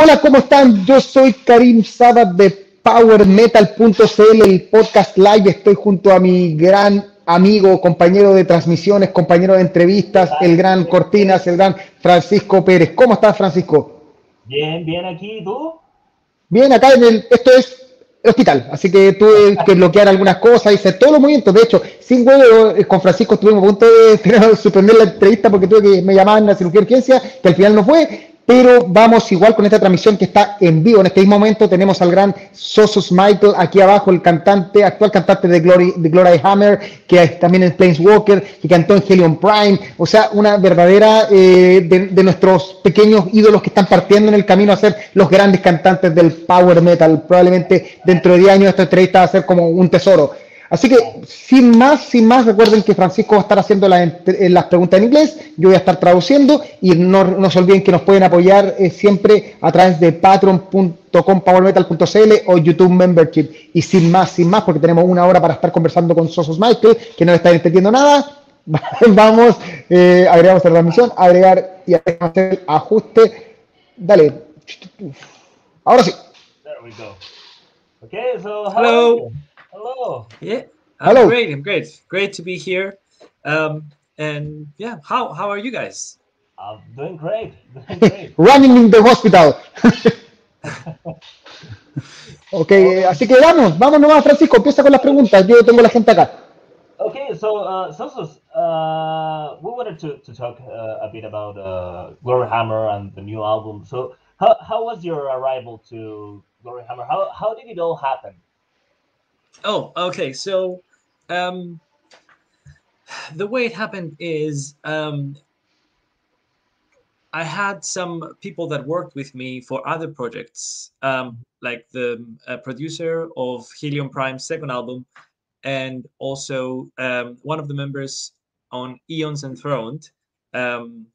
Hola, ¿cómo están? Yo soy Karim Sabat de PowerMetal.cl, el podcast live. Estoy junto a mi gran amigo, compañero de transmisiones, compañero de entrevistas, el gran Cortinas, el gran Francisco Pérez. ¿Cómo estás, Francisco? Bien, bien aquí, ¿tú? Bien, acá en el, esto es el hospital, así que tuve que bloquear algunas cosas, hice todos los movimientos, de hecho, sin huevo, eh, con Francisco estuvimos a punto de suspender la entrevista porque tuve que me llamaban a la cirugía de urgencia, que al final no fue, pero vamos igual con esta transmisión que está en vivo. En este mismo momento tenemos al gran Sosos Michael aquí abajo, el cantante, actual cantante de Glory, de Glory Hammer, que también es Planeswalker, que cantó en Helion Prime. O sea, una verdadera eh, de, nuestros pequeños ídolos que están partiendo en el camino a ser los grandes cantantes del power metal. Probablemente dentro de 10 años esta entrevista va a ser como un tesoro. Así que, sin más, sin más, recuerden que Francisco va a estar haciendo eh, las preguntas en inglés, yo voy a estar traduciendo y no, no se olviden que nos pueden apoyar eh, siempre a través de patreon.com, powermetal.cl o YouTube Membership. Y sin más, sin más, porque tenemos una hora para estar conversando con Sosos Michael, que no está entendiendo nada, vamos, eh, agregamos la transmisión, agregar y hacer el ajuste. Dale. Ahora sí. There we go. Okay, so hello. Hello. Yeah. I'm Hello. Great. I'm great. Great to be here. Um, and yeah, how how are you guys? I'm doing great. Doing great. Running in the hospital. ok, así que vamos, vamos nomás, Francisco, empieza con las preguntas. Yo tengo la gente acá. Okay, so uh, Sozos, uh, we wanted to, to talk uh, a bit about uh, Glory Hammer and the new album. So, how, how was your arrival to Glory Hammer? How, how did it all happen? Oh, okay. So, um, the way it happened is um, I had some people that worked with me for other projects, um, like the uh, producer of Helion Prime's second album, and also um, one of the members on Eons Enthroned um,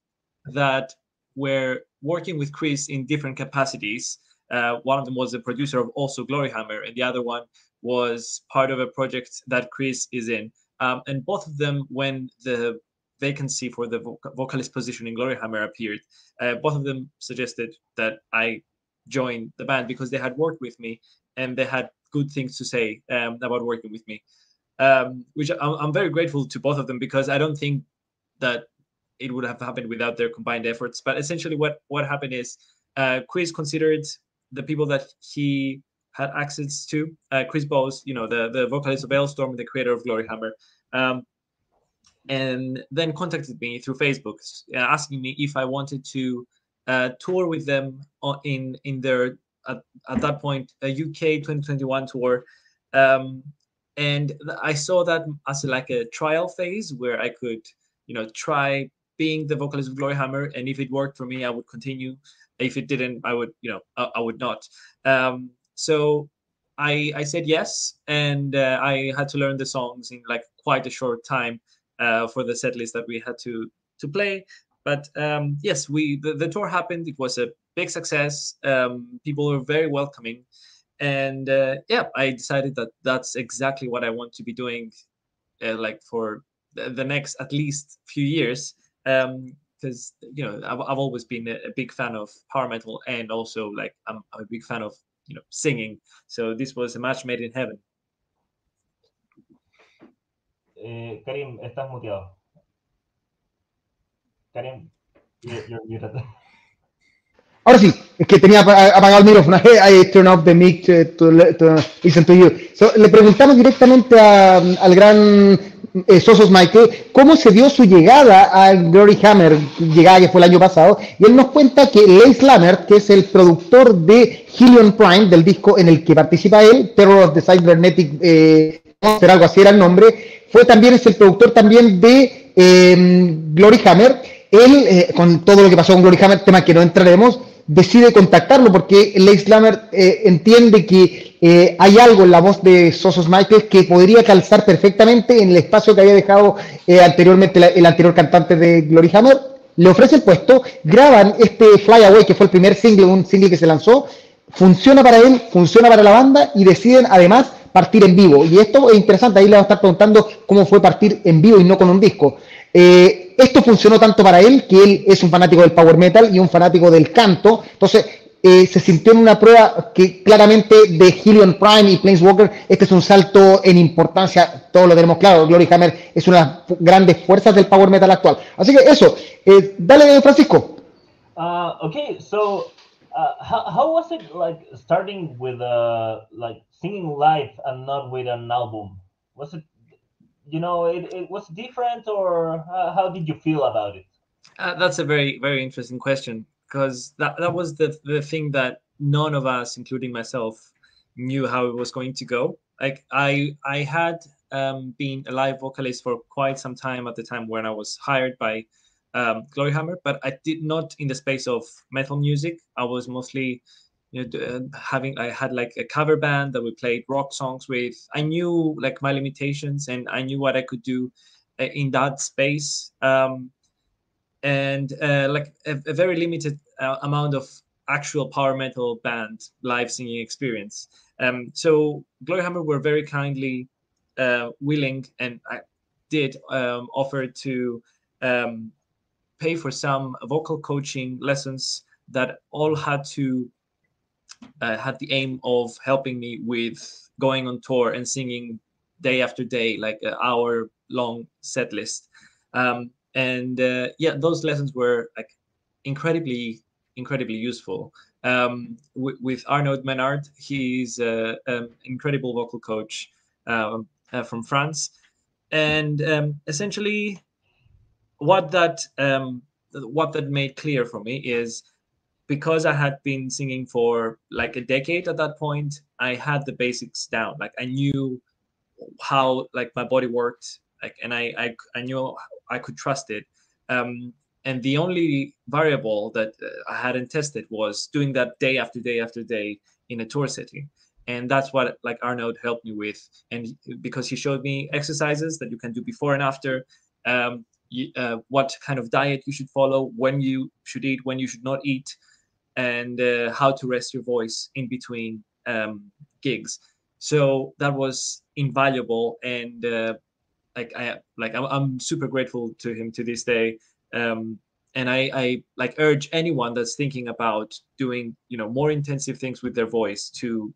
that were working with Chris in different capacities. Uh, one of them was the producer of also Gloryhammer, and the other one was part of a project that Chris is in. Um, and both of them, when the vacancy for the vocalist position in Gloryhammer appeared, uh, both of them suggested that I join the band because they had worked with me and they had good things to say um, about working with me. Um, which I'm, I'm, very grateful to both of them because I don't think that it would have happened without their combined efforts. But essentially, what what happened is uh, Chris considered the people that he had access to. Uh, Chris Bowes, you know, the, the vocalist of Alestorm the creator of Glory Hammer, um, and then contacted me through Facebook, uh, asking me if I wanted to uh, tour with them in in their at, at that point a UK 2021 tour. Um, and I saw that as like a trial phase where I could, you know, try being the vocalist of Glory Hammer, and if it worked for me, I would continue. If it didn't, I would, you know, I, I would not. Um, so I I said yes, and uh, I had to learn the songs in like quite a short time uh, for the set list that we had to to play. But um, yes, we the, the tour happened. It was a big success. Um, people were very welcoming, and uh, yeah, I decided that that's exactly what I want to be doing, uh, like for the, next at least few years. because um, you know I've, I've always been a, a, big fan of power metal and also like I'm, I'm a big fan of you know singing. So this was a match made in heaven. Eh, Karim, estás muteado. Karim, you're, you're Ahora sí, es que tenía apagado el micrófono. I turned off the mic to, to, to listen to you. So, le preguntamos directamente a, al gran eh, Sosos Michael, cómo se dio su llegada al Glory Hammer, llegada que fue el año pasado, y él nos cuenta que Lace Lammer, que es el productor de Helion Prime, del disco en el que participa él, Terror of the Cybernetic, eh, algo así era el nombre, fue también, es el productor también de eh, Glory Hammer, él, eh, con todo lo que pasó con Glory Hammer, tema que no entraremos, decide contactarlo porque Lace Lammer eh, entiende que eh, hay algo en la voz de Sosos Michael que podría calzar perfectamente en el espacio que había dejado eh, anteriormente el anterior cantante de Glory Hammer. Le ofrece el puesto, graban este Fly Away, que fue el primer single, un single que se lanzó, funciona para él, funciona para la banda y deciden además partir en vivo. Y esto es interesante, ahí le vamos a estar preguntando cómo fue partir en vivo y no con un disco. Eh, esto funcionó tanto para él, que él es un fanático del power metal y un fanático del canto. Entonces, eh, se sintió en una prueba que claramente de Helion Prime y Planeswalker, este es un salto en importancia, todos lo tenemos claro, Glory Hammer es una de las grandes fuerzas del Power Metal actual. Así que eso, eh, dale Francisco. Uh, okay, so uh, how, how was it like starting with uh, like singing live and not with an album? Was it, you know, it, it was different or uh, how did you feel about it? Uh, that's a very very interesting question because that that was the the thing that none of us, including myself, knew how it was going to go. Like I I had um, been a live vocalist for quite some time at the time when I was hired by um, Gloryhammer, but I did not in the space of metal music. I was mostly you know uh, having I had like a cover band that we played rock songs with. I knew like my limitations and I knew what I could do uh, in that space. Um, and uh, like a, a, very limited uh, amount of actual power metal band live singing experience. Um, so Gloryhammer were very kindly uh, willing and I did um, offer to um, pay for some vocal coaching lessons that all had to uh, had the aim of helping me with going on tour and singing day after day, like an hour long set list. Um, and uh, yeah, those lessons were like incredibly, incredibly useful. Um, w- with Arnaud Menard, he's uh, an incredible vocal coach um, uh, from France, and um, essentially, what that um, what that made clear for me is because I had been singing for like a decade at that point, I had the basics down. Like I knew how like my body worked, like and I I, I knew I could trust it. Um, and the only variable that uh, I hadn't tested was doing that day after day after day in a tour setting. And that's what like Arnaud helped me with. And because he showed me exercises that you can do before and after, um, you, uh, what kind of diet you should follow, when you should eat, when you should not eat, and uh, how to rest your voice in between um, gigs. So that was invaluable, and uh, like I like I'm, super grateful to him to this day. Um, and I, I like urge anyone that's thinking about doing you know more intensive things with their voice to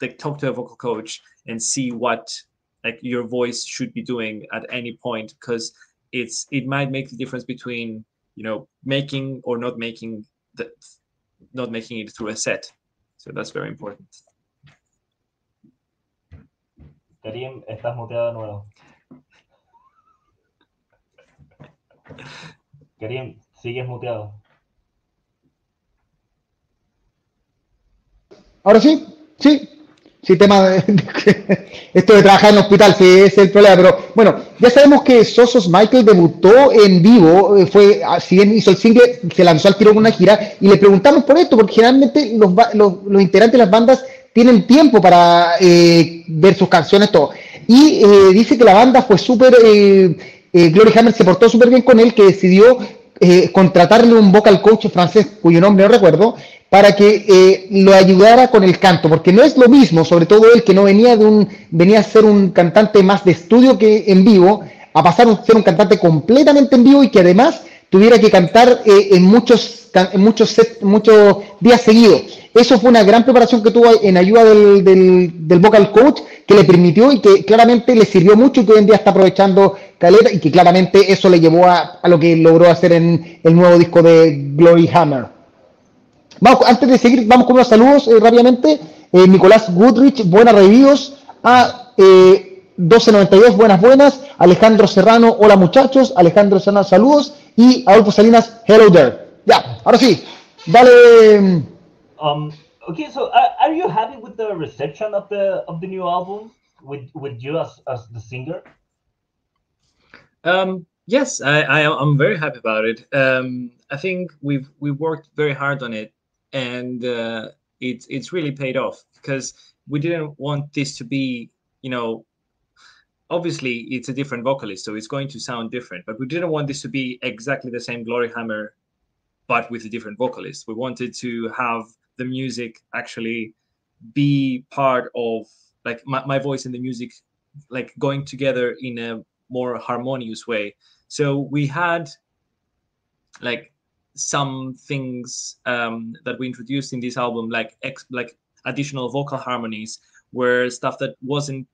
like talk to a vocal coach and see what like your voice should be doing at any point because it's it might make the difference between you know making or not making the not making it through a set. So that's very important. Karim, estás muteado de nuevo. Karim, sigues muteado. Ahora sí, sí. Sí, tema de, esto de trabajar en hospital, sí, es el problema. Pero bueno, ya sabemos que Sosos Michael debutó en vivo, eh, fue, ah, si bien hizo el single, se lanzó al tiro con una gira, y le preguntamos por esto, porque generalmente los, los, integrantes de las bandas tienen tiempo para eh, ver sus canciones, todo. Y eh, dice que la banda fue súper, Glory Hammer se portó súper bien con él, que decidió contratarle un vocal coach francés, cuyo nombre no recuerdo, para que eh, lo ayudara con el canto, porque no es lo mismo, sobre todo él que no venía de un, venía a ser un cantante más de estudio que en vivo, a pasar a ser un cantante completamente en vivo y que además tuviera que cantar eh, en muchos, en muchos, muchos días seguidos. Eso fue una gran preparación que tuvo en ayuda del, del, vocal coach que le permitió y que claramente le sirvió mucho y que hoy en día está aprovechando Caleta y que claramente eso le llevó a, a lo que logró hacer en el nuevo disco de Glory Hammer. Vamos, antes de seguir, vamos con unos saludos eh, rápidamente. Eh, Nicolás Goodrich, buenas reviews. A eh, 1292, buenas, buenas. Alejandro Serrano, hola muchachos. Alejandro Serrano, saludos. Y Adolfo Salinas, hello there. Ya, ahora sí, dale. Um, okay, so uh, are you happy with the reception of the of the new album with with you as, as the singer? Um, yes, I, I am very happy about it. Um, I think we've we worked very hard on it and uh, it's it's really paid off because we didn't want this to be you know obviously it's a different vocalist so it's going to sound different but we didn't want this to be exactly the same glory hammer but with a different vocalist. We wanted to have the music actually be part of like my, my voice and the music like going together in a more harmonious way. So we had like some things um, that we introduced in this album, like ex- like additional vocal harmonies, were stuff that wasn't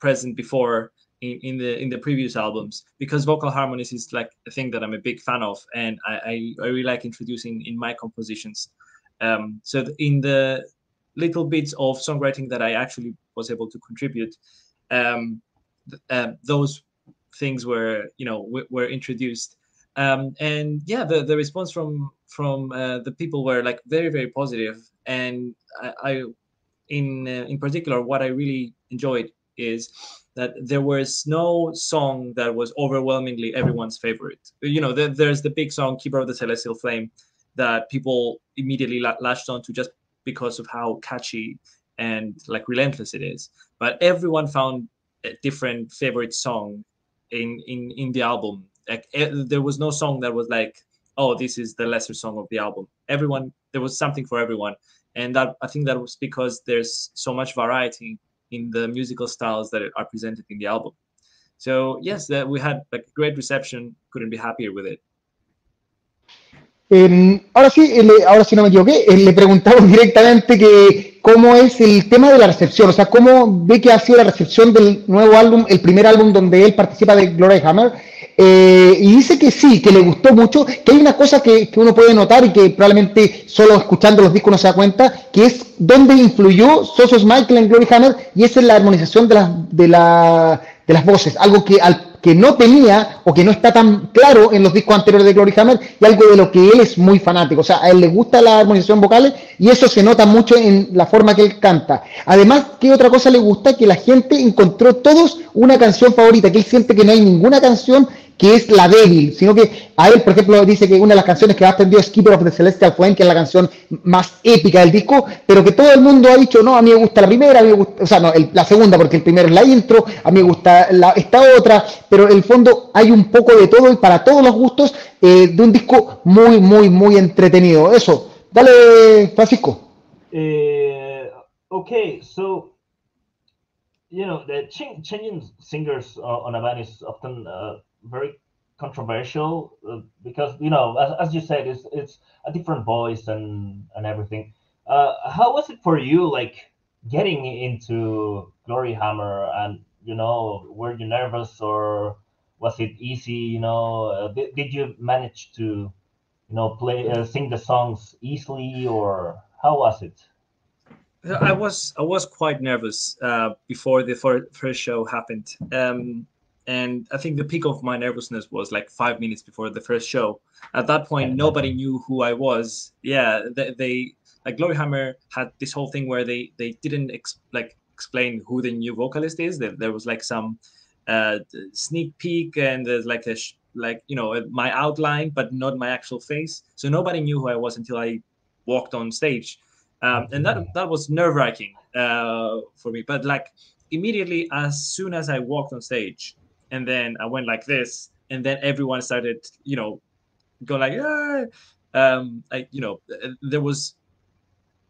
present before in, in the in the previous albums because vocal harmonies is like a thing that I'm a big fan of and I, I, I really like introducing in my compositions. Um, so in the little bits of songwriting that I actually was able to contribute, um, uh, those things were you know w- were introduced. Um, and yeah, the, the response from from uh, the people were like very very positive, and I, I in uh, in particular what I really enjoyed is that there was no song that was overwhelmingly everyone's favorite. You know, there, there's the big song "Keeper of the Celestial Flame" that people immediately latched on to just because of how catchy and like relentless it is. But everyone found a different favorite song in in in the album. Like there was no song that was like, oh, this is the lesser song of the album. Everyone there was something for everyone, and that I think that was because there's so much variety in the musical styles that are presented in the album. So yes, that we had like great reception. Couldn't be happier with it. Eh, ahora sí, eh, ahora sí no me equivoqué, eh, le preguntamos directamente que cómo es el tema de la recepción, o sea, cómo ve que ha sido la recepción del nuevo álbum, el primer álbum donde él participa de Glory Hammer, eh, y dice que sí, que le gustó mucho, que hay una cosa que, que, uno puede notar y que probablemente solo escuchando los discos no se da cuenta, que es dónde influyó Sosos Michael en Glory Hammer, y esa es la armonización de, la, de, la, de las voces, algo que al que no tenía o que no está tan claro en los discos anteriores de Glory Hammer y algo de lo que él es muy fanático. O sea, a él le gusta la armonización vocal y eso se nota mucho en la forma que él canta. Además, ¿qué otra cosa le gusta? Que la gente encontró todos una canción favorita, que él siente que no hay ninguna canción que es la débil, sino que a él, por ejemplo, dice que una de las canciones que ha aprendido es Keeper of the Celestial Flame, que es la canción más épica del disco, pero que todo el mundo ha dicho, no, a mí me gusta la primera, a mí me gusta, o sea, no, la segunda, porque el primero es la intro, a mí me gusta esta otra, pero en el fondo hay un poco de todo y para todos los gustos eh, de un disco muy, muy, muy entretenido. Eso, dale, Francisco. Uh, okay, so you know the changing singers on a band is often uh, very controversial uh, because you know as, as, you said it's it's a different voice and and everything. Uh, how was it for you like getting into glory hammer and you know were you nervous or was it easy you know? Uh, did, did you manage to you know play uh, sing the songs easily or how was it? I was i was quite nervous before the first show happened. Um, and I think the peak of my nervousness was like five minutes before the first show. At that point, nobody knew who I was. Yeah, they, they like Gloryhammer had this whole thing where they they didn't ex- like explain who the new vocalist is. There, there was like some uh, sneak peek and there's like a sh- like you know my outline, but not my actual face. So nobody knew who I was until I walked on stage, um, and that that was nerve wracking uh, for me. But like immediately as soon as I walked on stage and then I went like this, and then everyone started, you know, go like, ah! um, I, you know, there was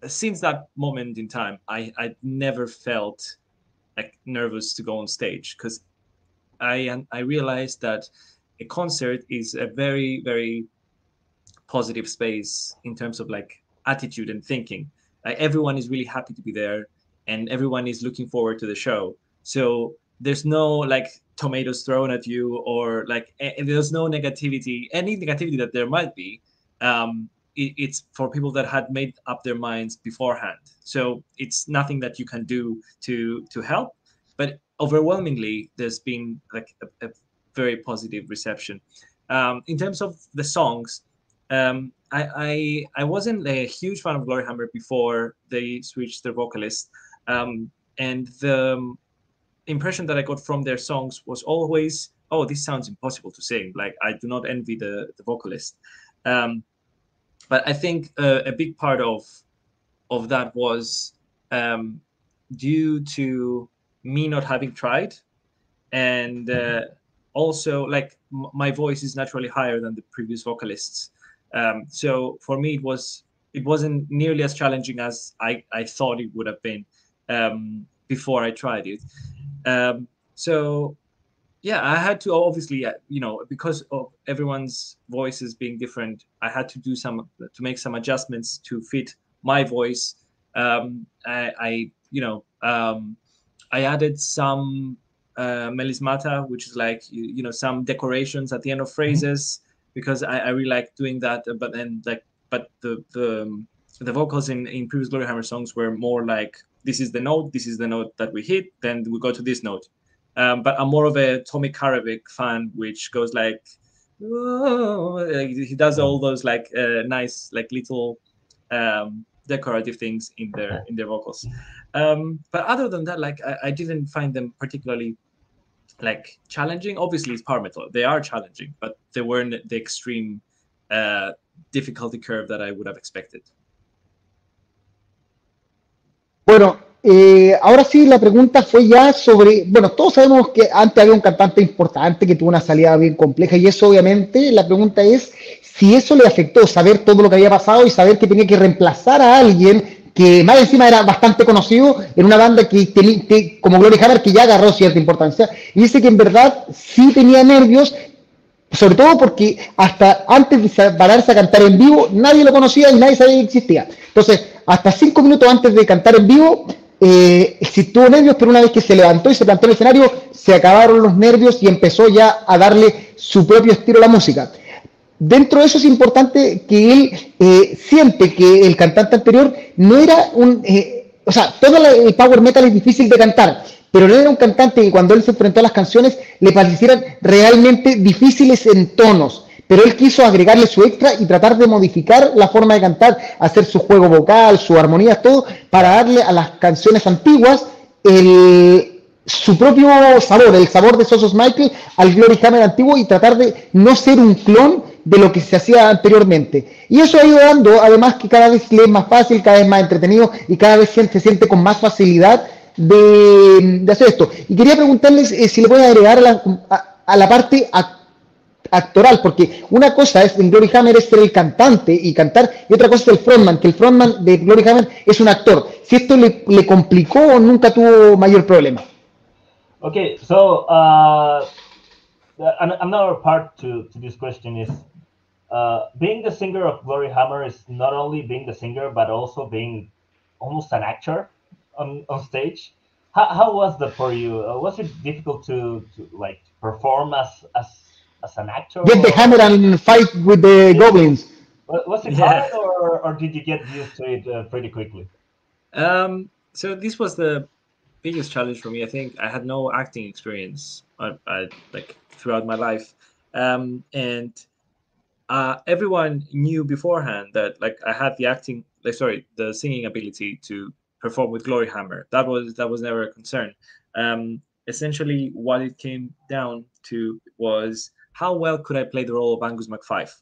since that moment in time, I I never felt like nervous to go on stage because I I realized that a concert is a very very positive space in terms of like attitude and thinking. Like everyone is really happy to be there, and everyone is looking forward to the show. So there's no like tomatoes thrown at you or like there's no negativity any negativity that there might be um, it, it's for people that had made up their minds beforehand. So it's nothing that you can do to to help but overwhelmingly there's been like a, a very positive reception. Um, in terms of the songs um, I, I, I wasn't a huge fan of Glory Hammer before they switched their vocalist um, and the impression that I got from their songs was always, oh, this sounds impossible to sing. Like I do not envy the the vocalist. Um, but I think uh, a big part of of that was um, due to me not having tried, and uh, also like m- my voice is naturally higher than the previous vocalists. Um, so for me, it was it wasn't nearly as challenging as I, I thought it would have been um, before I tried it. Um, so yeah, I had to obviously, uh, you know, because of everyone's voices being different, I had to do some to make some adjustments to fit my voice. Um, I, I, you know, um, I added some uh, melismata, which is like you, you, know some decorations at the end of mm-hmm. phrases, because I, I really like doing that. But then like, but the the the vocals in in previous Gloryhammer songs were more like this is the note, this is the note that we hit, then we go to this note. Um, but I'm more of a Tommy Karevik fan, which goes like, oh, he does all those like uh, nice like little um, decorative things in their in their vocals. Um, but other than that, like I, I, didn't find them particularly like challenging. Obviously, it's power metal; they are challenging, but they weren't the extreme uh, difficulty curve that I would have expected. Bueno, Eh, ahora sí, la pregunta fue ya sobre, bueno, todos sabemos que antes había un cantante importante que tuvo una salida bien compleja y eso obviamente, la pregunta es si eso le afectó saber todo lo que había pasado y saber que tenía que reemplazar a alguien que más encima era bastante conocido en una banda que, tenía, como Glory Hammer que ya agarró cierta importancia. Y dice que en verdad sí tenía nervios sobre todo porque hasta antes de pararse a cantar en vivo nadie lo conocía y nadie sabía que existía. Entonces hasta cinco minutos antes de cantar en vivo eh, nervios, pero una vez que se levantó y se plantó en el escenario, se acabaron los nervios y empezó ya a darle su propio estilo a la música. Dentro de eso es importante que él eh, siente que el cantante anterior no era un... Eh, o sea, todo el power metal es difícil de cantar, pero no era un cantante que cuando él se enfrentó a las canciones le parecieran realmente difíciles en tonos pero él quiso agregarle su extra y tratar de modificar la forma de cantar, hacer su juego vocal, su armonía, todo, para darle a las canciones antiguas su propio sabor, el sabor de Sosos Michael al Glory Hammer antiguo y tratar de no ser un clon de lo que se hacía anteriormente. Y eso ha ido dando, además que cada vez le es más fácil, cada vez más entretenido y cada vez se siente con más facilidad de, hacer esto. Y quería preguntarles eh, si le pueden agregar a la, a la parte actoral, porque una cosa es en Glory Hammer es ser el cantante y cantar, y otra cosa es el frontman, que el frontman de Glory Hammer es un actor. Si esto le, le complicó o nunca tuvo mayor problema. Okay, so uh, another part to, to this question is uh, being the singer of Glory Hammer is not only being the singer, but also being almost an actor on, on stage. How, how was that for you? Uh, was it difficult to, to like perform as as as an actor? Get the hammer and fight with the goblins. Was it hard, or, or did you get used to it uh, pretty quickly? Um, so this was the biggest challenge for me. I think I had no acting experience, I, uh, I, like throughout my life, um, and uh, everyone knew beforehand that like I had the acting, like sorry, the singing ability to perform with Glory Hammer. That was that was never a concern. Um, essentially, what it came down to was how well could I play the role of Angus McFife?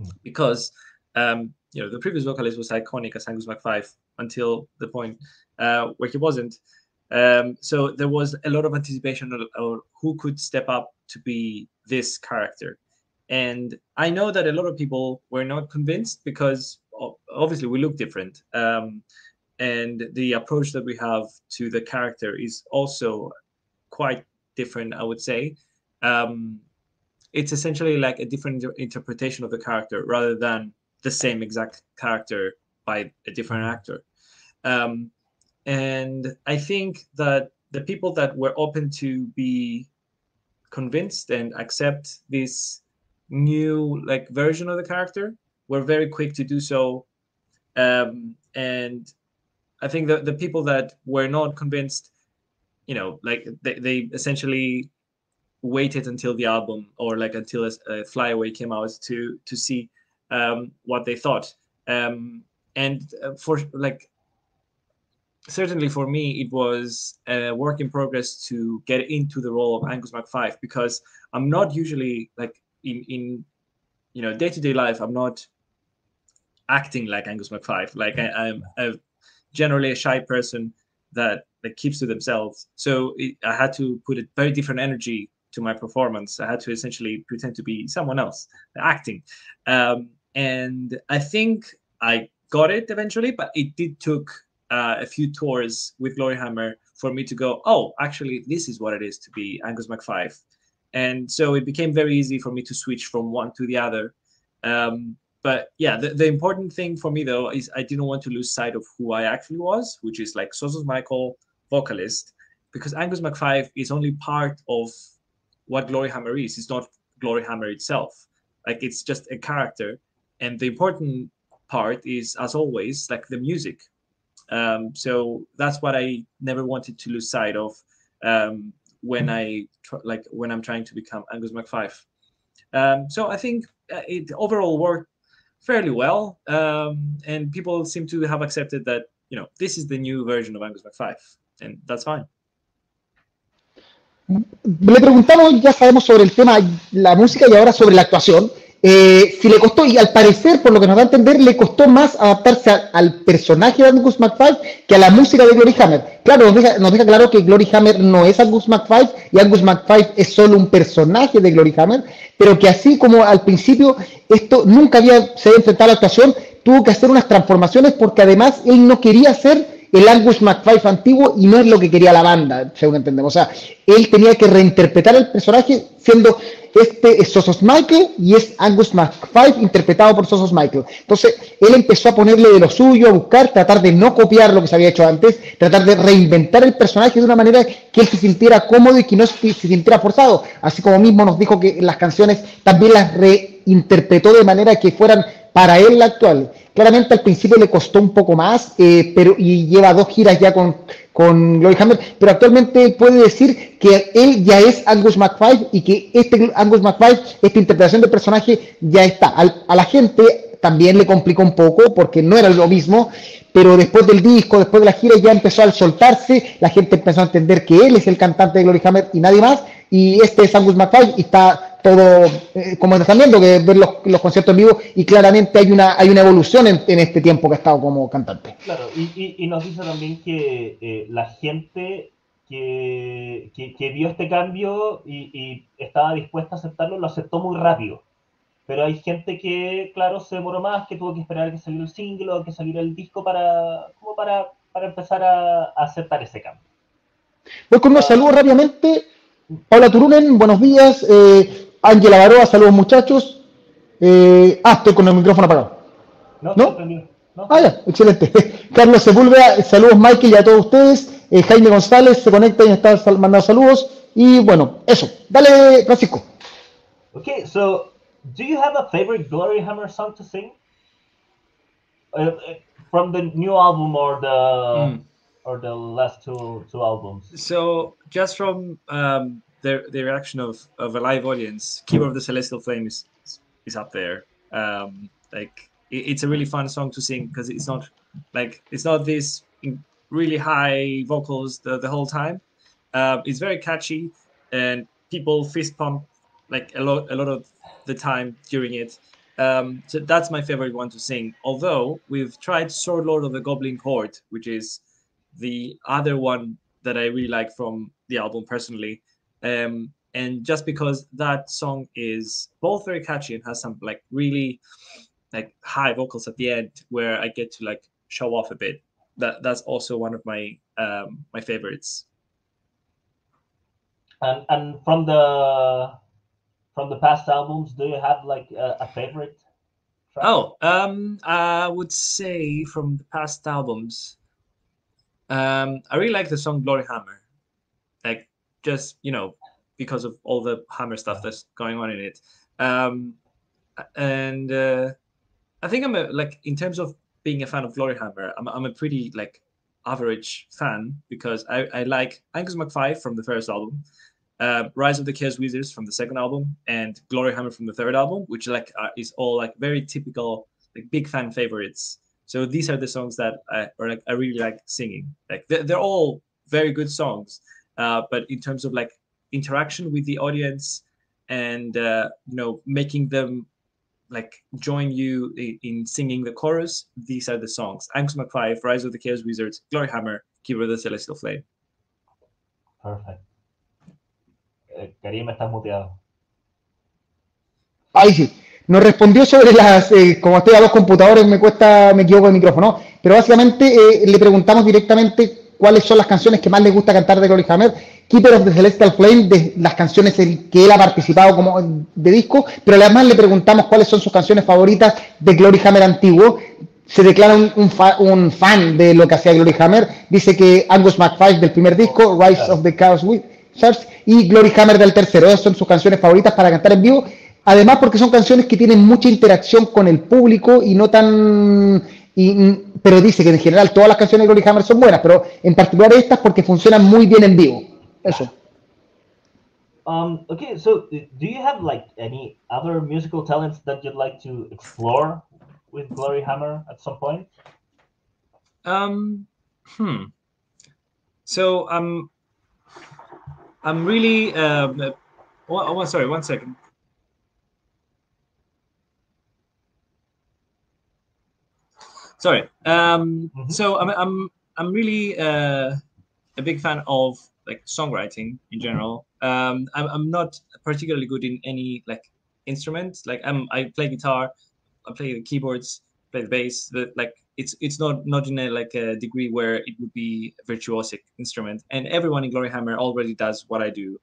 Mm. Because um, you know the previous vocalist was iconic as Angus McFife until the point uh, where he wasn't. Um, so there was a lot of anticipation of, who could step up to be this character. And I know that a lot of people were not convinced because obviously we look different. Um, and the approach that we have to the character is also quite different, I would say. Um, it's essentially like a different interpretation of the character rather than the same exact character by a different actor. Um, and I think that the people that were open to be convinced and accept this new like version of the character were very quick to do so. Um, and I think that the people that were not convinced, you know, like they, they essentially waited until the album or like until a, a flyaway came out to to see um, what they thought. Um, and uh, for like certainly for me it was a work in progress to get into the role of angus mcfife because i'm not usually like in in you know day-to-day life i'm not acting like angus mcfife like I, i'm a, generally a shy person that that keeps to themselves. So it, i had to put a very different energy to my performance. I had to essentially pretend to be someone else acting. Um, and I think I got it eventually, but it did took uh, a few tours with Glory Hammer for me to go, oh, actually, this is what it is to be Angus McFife. and so it became very easy for me to switch from one to the other. Um, but yeah, the, the important thing for me though is I didn't want to lose sight of who I actually was, which is like Sozos Michael, vocalist, because Angus McFife is only part of what Glory Hammer is. It's not Glory Hammer itself. Like it's just a character. And the important part is, as always, like the music. Um, so that's what I never wanted to lose sight of um, when I tr- like when I'm trying to become Angus McFife. Um, so I think uh, it overall worked fairly well, um, and people seem to have accepted that you know this is the new version of Angus McFife, and that's fine. Le preguntamos, ya sabemos sobre el tema, la música y ahora sobre la actuación. Eh, si le costó, y al parecer, por lo que nos da a entender, le costó más adaptarse al personaje de Angus McFive que a la música de Glory Hammer. Claro, nos deja, nos deja claro que Glory Hammer no es Angus McFive y Angus McFive es solo un personaje de Glory Hammer, pero que así como al principio esto nunca había se había enfrentado a la actuación, tuvo que hacer unas transformaciones porque además él no quería ser el Angus McFive antiguo y no es lo que quería la banda, según entendemos. O sea, él tenía que reinterpretar el personaje siendo este es Sosos Michael y es Angus McFive interpretado por Sosos Michael. Entonces, él empezó a ponerle de lo suyo, a buscar, tratar de no copiar lo que se había hecho antes, tratar de reinventar el personaje de una manera que él se sintiera cómodo y que no se sintiera forzado. Así como mismo nos dijo que las canciones también las reinterpretó de manera que fueran para él la actual. Claramente al principio le costó un poco más, eh, pero y lleva dos giras ya con, con Glory Hammer, pero actualmente puede decir que él ya es Angus McFive y que este Angus McFive, esta interpretación del personaje ya está. a la gente también le complicó un poco porque no era lo mismo, pero después del disco, después de la gira ya empezó a soltarse, la gente empezó a entender que él es el cantante de Glory Hammer y nadie más, y este es Angus McFive y está todo, eh, como están viendo, que ver los, los, conciertos en vivo y claramente hay una, hay una evolución en, en este tiempo que ha estado como cantante. Claro, y, y, y nos dice también que eh, la gente que, que, que, vio este cambio y, y, estaba dispuesta a aceptarlo, lo aceptó muy rápido. Pero hay gente que, claro, se demoró más, que tuvo que esperar a que saliera el single o que saliera el disco para, como para, para empezar a, a aceptar ese cambio. Voy con unos saludos rápidamente. Paula Turunen, buenos días. Eh, Ángela Baroa, saludos muchachos. Eh, ah, estoy con el micrófono apagado. No, ¿No? no. Ah, ya, excelente. Carlos Sepúlveda, saludos Michael y a todos ustedes. Eh, Jaime González se conecta y está mandando saludos. Y bueno, eso. Dale, Francisco. Okay, so do you have a favorite Glory Hammer song to sing? Uh, from the new album or the mm. or the last two two albums? So just from um, the the reaction of of a live audience, Keeper of the Celestial Flame is is up there. Um, like it, it's a really fun song to sing because it's not like it's not this really high vocals the, the whole time. Um, it's very catchy and people fist pump like a lot a lot of the time during it. Um, so that's my favorite one to sing. Although we've tried Sword Lord of the Goblin Court, which is the other one that I really like from the album personally. Um, and just because that song is both very catchy and has some like really like high vocals at the end where I get to like show off a bit. That that's also one of my um, my favorites. And and from the from the past albums, do you have like a, a favorite? Track? Oh, um, I would say from the past albums, um, I really like the song "Glory Hammer." Just you know because of all the hammer stuff that's going on in it. Um and uh i think i'm a like in terms of being a fan of glory hammer i'm, I'm a pretty like average fan because i i like angus mcfife from the first album uh, rise of the chaos wizards from the second album and glory hammer from the third album which like is all like very typical like big fan favorites. So these are the songs that i or like i really like singing. Like they're, they're all very good songs uh, but in terms of like interaction with the audience and uh, you know making them like join you in, in, singing the chorus, these are the songs: Angus McFive, Rise of the Chaos Wizards, Glory Hammer, Keeper of the Celestial Flame. Perfect. Eh, Karim, estás muteado. Ahí sí. Nos respondió sobre las, eh, como estoy a dos computadores, me cuesta, me equivoco el micrófono, pero básicamente eh, le preguntamos directamente cuáles son las canciones que más le gusta cantar de Glory Hammer. Keeper of the Celestial Flame, de las canciones en que él ha participado como de disco, pero además le preguntamos cuáles son sus canciones favoritas de Glory Hammer antiguo. Se declara un, un, fa, un fan de lo que hacía Glory Hammer. Dice que Angus McFly del primer disco, Rise of the Chaos Wizards, y Glory Hammer del tercero. Esas son sus canciones favoritas para cantar en vivo. Además, porque son canciones que tienen mucha interacción con el público y no tan y, pero dice que en general todas las canciones de Glory Hammer son buenas, pero en particular estas porque funcionan muy bien en vivo. Eso. Um, okay, so do you have like any other musical talents that you'd like to explore with Glory Hammer at some point? Um, hmm. So I'm, I'm really. Um, one, one, sorry, one second. Sorry. Um, mm-hmm. So I'm I'm I'm really uh, a big fan of like songwriting in general. Um, I'm I'm not particularly good in any like instrument. Like I'm I play guitar, I play the keyboards, play the bass, but like it's it's not not in a like a degree where it would be a virtuosic instrument. And everyone in Glory Hammer already does what I do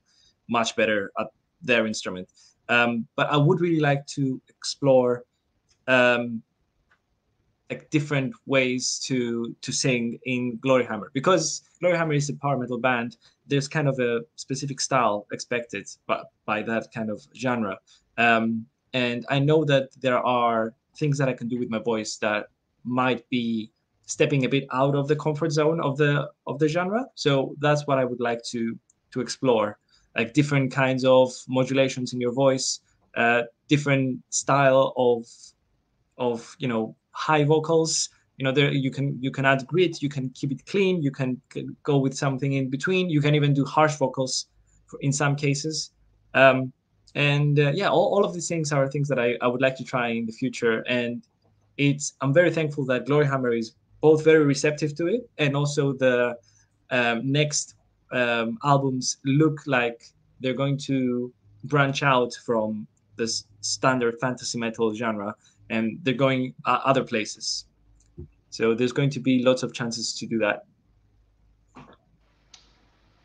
much better at their instrument. Um, but I would really like to explore um, like different ways to to sing in Gloryhammer because Gloryhammer is a power metal band. There's kind of a specific style expected by, by that kind of genre, um, and I know that there are things that I can do with my voice that might be stepping a bit out of the comfort zone of the of the genre. So that's what I would like to to explore, like different kinds of modulations in your voice, uh, different style of of you know high vocals you know there you can you can add grit you can keep it clean you can, go with something in between. You can even do harsh vocals for, in some cases. Um, and uh, yeah all, all of these things are things that I, I would like to try in the future. And it's i'm very thankful that glory hammer is both very receptive to it and also the um, next um, albums look like they're going to branch out from this standard fantasy metal genre and they're going uh, other places. So there's going to be lots of chances to do that.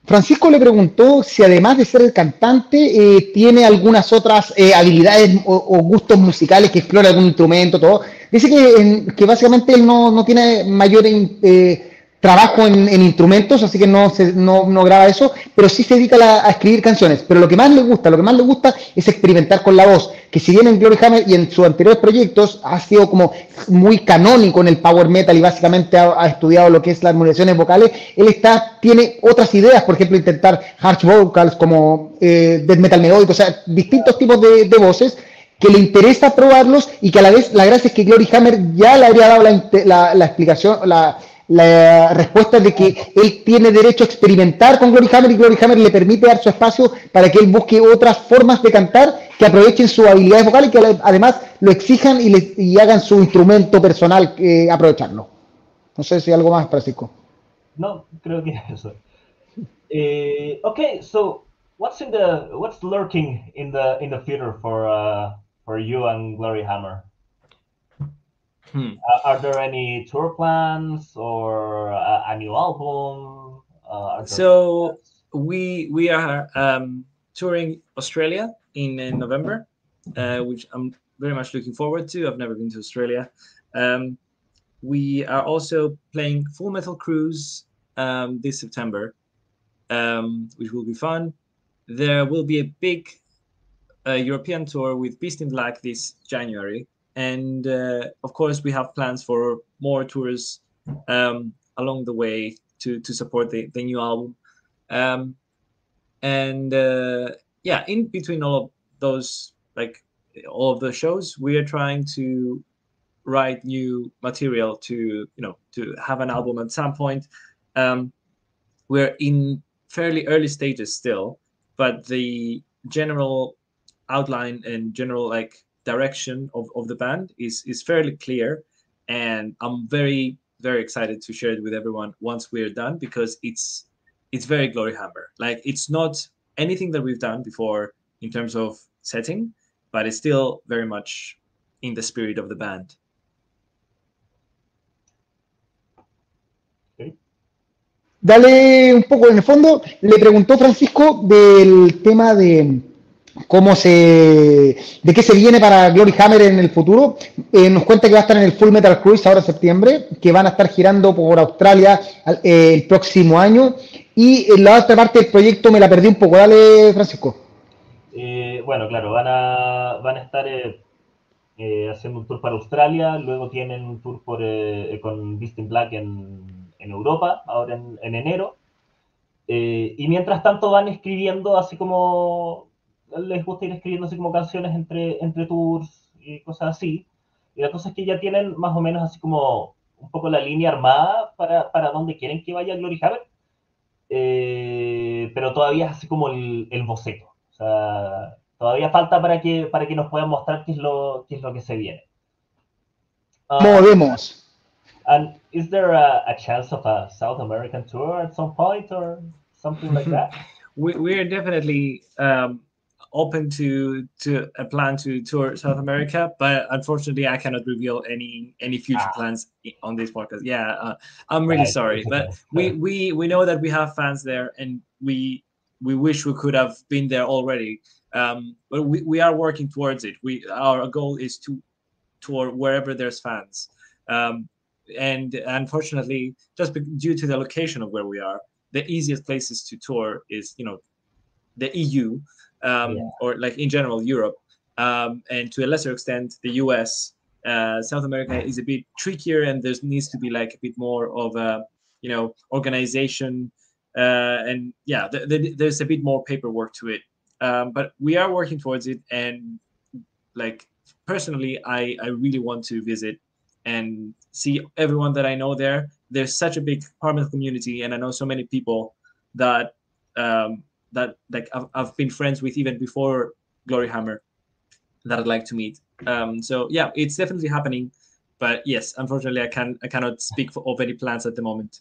Francisco le preguntó si además de ser el cantante eh, tiene algunas otras eh, habilidades o, o, gustos musicales que explora algún instrumento, todo. Dice que, que básicamente él no, no tiene mayor eh, trabajo en, en, instrumentos, así que no, se, no, no, graba eso, pero sí se dedica a, a, escribir canciones. Pero lo que más le gusta, lo que más le gusta es experimentar con la voz, que si bien en Glory Hammer y en sus anteriores proyectos ha sido como muy canónico en el power metal y básicamente ha, estudiado lo que es las armonizaciones vocales, él está, tiene otras ideas, por ejemplo, intentar harsh vocals como eh, death metal melódico, o sea, distintos tipos de, voces que le interesa probarlos y que a la vez la gracia es que Glory Hammer ya le habría dado la, la explicación, la, la respuesta de que él tiene derecho a experimentar con Glory Hammer y Glory Hammer le permite dar su espacio para que él busque otras formas de cantar que aprovechen su habilidad vocal y que además lo exijan y, le, y hagan su instrumento personal eh, aprovecharlo. No sé si algo más, Francisco. No, creo que eso. Eh, okay, so what's in the what's lurking in the in the future for uh, for you and Glory Hammer? Hmm. Uh, are there any tour plans or a, a new album? Uh, so we we are um, touring Australia in, in November, uh, which I'm very much looking forward to. I've never been to Australia. Um, we are also playing Full Metal Cruise um, this September, um, which will be fun. There will be a big uh, European tour with Beast in Black this January, and uh, of course we have plans for more tours um, along the way to to support the, the new album. Um, and uh, yeah in between all of those like all of the shows we are trying to write new material to you know to have an album at some point. Um, we're in fairly early stages still but the general outline and general like direction of, of the band is is fairly clear. And i'm very very excited to share it with everyone once we're done because it's it's very glory hammer. Like it's not anything that we've done before in terms of setting but it's still very much in the spirit of the band. Dale un poco, en el fondo, le preguntó Francisco del tema de cómo se, de qué se viene para Glory Hammer en el futuro. Eh, nos cuenta que va a estar en el Full Metal Cruise ahora en septiembre, que van a estar girando por Australia eh, el próximo año. Y en la otra parte del proyecto me la perdí un poco. Dale, Francisco. Eh, bueno, claro, van a, van a estar haciendo un tour para Australia, luego tienen un tour por, con Beast in Black en, en Europa, ahora en enero. y mientras tanto van escribiendo así como les gusta ir escribiendo así como canciones entre, entre tours y cosas así. Y la cosa es que ya tienen más o menos así como un poco la línea armada para, para donde quieren que vaya Glory Hammer. Eh, pero todavía es así como el, el, boceto. O sea, todavía falta para que, para que nos puedan mostrar qué es lo, qué es lo que se viene. Uh, Movemos. And is there a, a, chance of a South American tour at some point or something like that? we, we're definitely um, open to to a plan to tour South America, but unfortunately, I cannot reveal any any future ah. plans on this podcast. Yeah, uh, I'm really right. sorry, but we we we know that we have fans there, and we we wish we could have been there already. Um, but we, we are working towards it. We our goal is to tour wherever there's fans. Um, and unfortunately, just due to the location of where we are, the easiest places to tour is you know the EU um, yeah. or like in general Europe, um, and to a lesser extent the US. Uh, South America is a bit trickier, and there needs to be like a bit more of a you know organization, uh, and yeah, th- th- there's a bit more paperwork to it. Um, but we are working towards it, and like personally, I I really want to visit and see everyone that I know there. There's such a big power metal community, and I know so many people that um, that like I've, I've been friends with even before Glory Hammer that I'd like to meet. Um, so yeah, it's definitely happening. But yes, unfortunately, I can I cannot speak for, of any plans at the moment.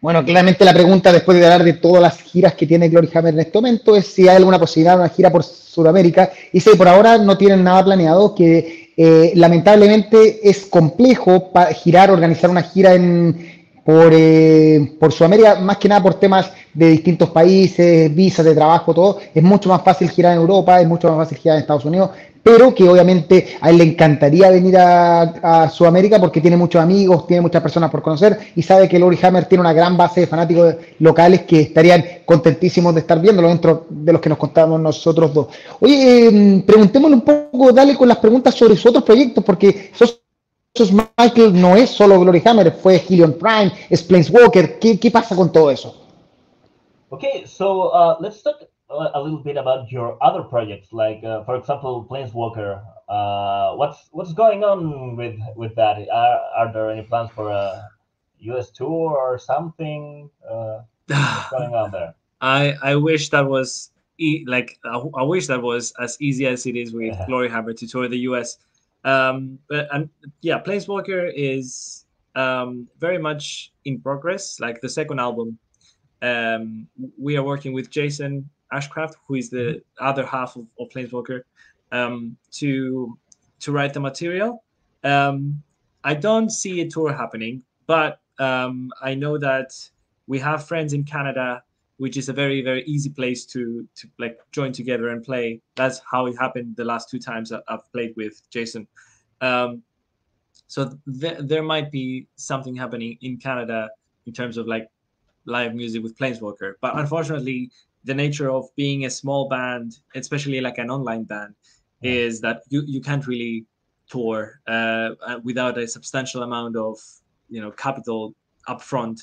Bueno, claramente la pregunta después de hablar de todas las giras que tiene Glory Hammer en este momento es si hay alguna posibilidad de una gira por Sudamérica. Y si por ahora no tienen nada planeado, que eh, lamentablemente es complejo para girar, organizar una gira en, por, eh, por Sudamérica, más que nada por temas de distintos países, visas de trabajo, todo. Es mucho más fácil girar en Europa, es mucho más fácil girar en Estados Unidos, pero que obviamente a él le encantaría venir a, Sudamérica porque tiene muchos amigos, tiene muchas personas por conocer y sabe que Lori Hammer tiene una gran base de fanáticos locales que estarían contentísimos de estar viéndolo dentro de los que nos contamos nosotros dos. Oye, eh, preguntémosle un poco, dale con las preguntas sobre sus otros proyectos, porque sos Michael no es solo Glory Hammer, fue Helion Prime, es Planeswalker. ¿Qué, qué pasa con todo eso? Okay, so uh, let's talk a little bit about your other projects, like uh, for example, Planeswalker. Uh, what's what's going on with with that? Are, are there any plans for a US tour or something? Uh, what's going on there? I I wish that was e- like I, I wish that was as easy as it is with yeah. Glory Hammer to tour the US. Um, but and yeah, Planeswalker is um, very much in progress. Like the second album, um, we are working with Jason Ashcraft, who is the other half of, of Planeswalker, um, to to write the material. Um, I don't see a tour happening, but um, I know that we have friends in Canada which is a very very easy place to to like join together and play. That's how it happened the last two times I've played with Jason. Um, so th- there might be something happening in Canada in terms of like live music with Planeswalker, but unfortunately, the nature of being a small band, especially like an online band, yeah. is that you you can't really tour uh, uh without a substantial amount of you know capital upfront.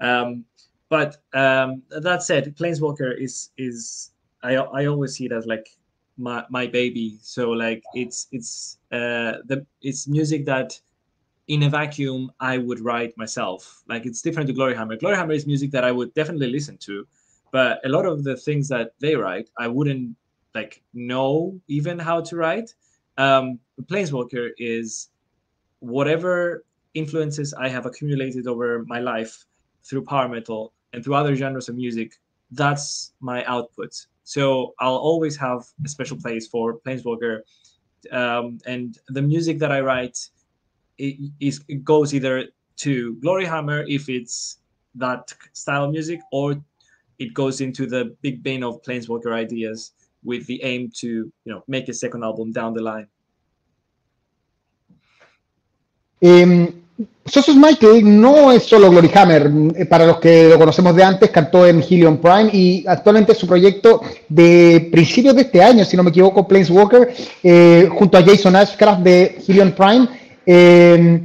Um, but um, that said, Planeswalker is is I I always see it as like my my baby. So like it's it's uh the it's music that in a vacuum I would write myself. Like it's different to Gloryhammer. Gloryhammer is music that I would definitely listen to, but a lot of the things that they write I wouldn't like know even how to write. Um, Planeswalker is whatever influences I have accumulated over my life through power metal and through other genres of music, that's my output. So I'll always have a special place for Planeswalker. Um, and the music that I write it, is, it goes either to Glory Hammer if it's that style of music, or it goes into the big bin of Planeswalker ideas with the aim to you know make a second album down the line. Eh, Sosos Michael no es solo Glory Hammer, eh, para los que lo conocemos de antes, cantó en Helium Prime y actualmente su proyecto de principios de este año, si no me equivoco, Planeswalker, eh, junto a Jason Ashcraft de Helium Prime. Eh,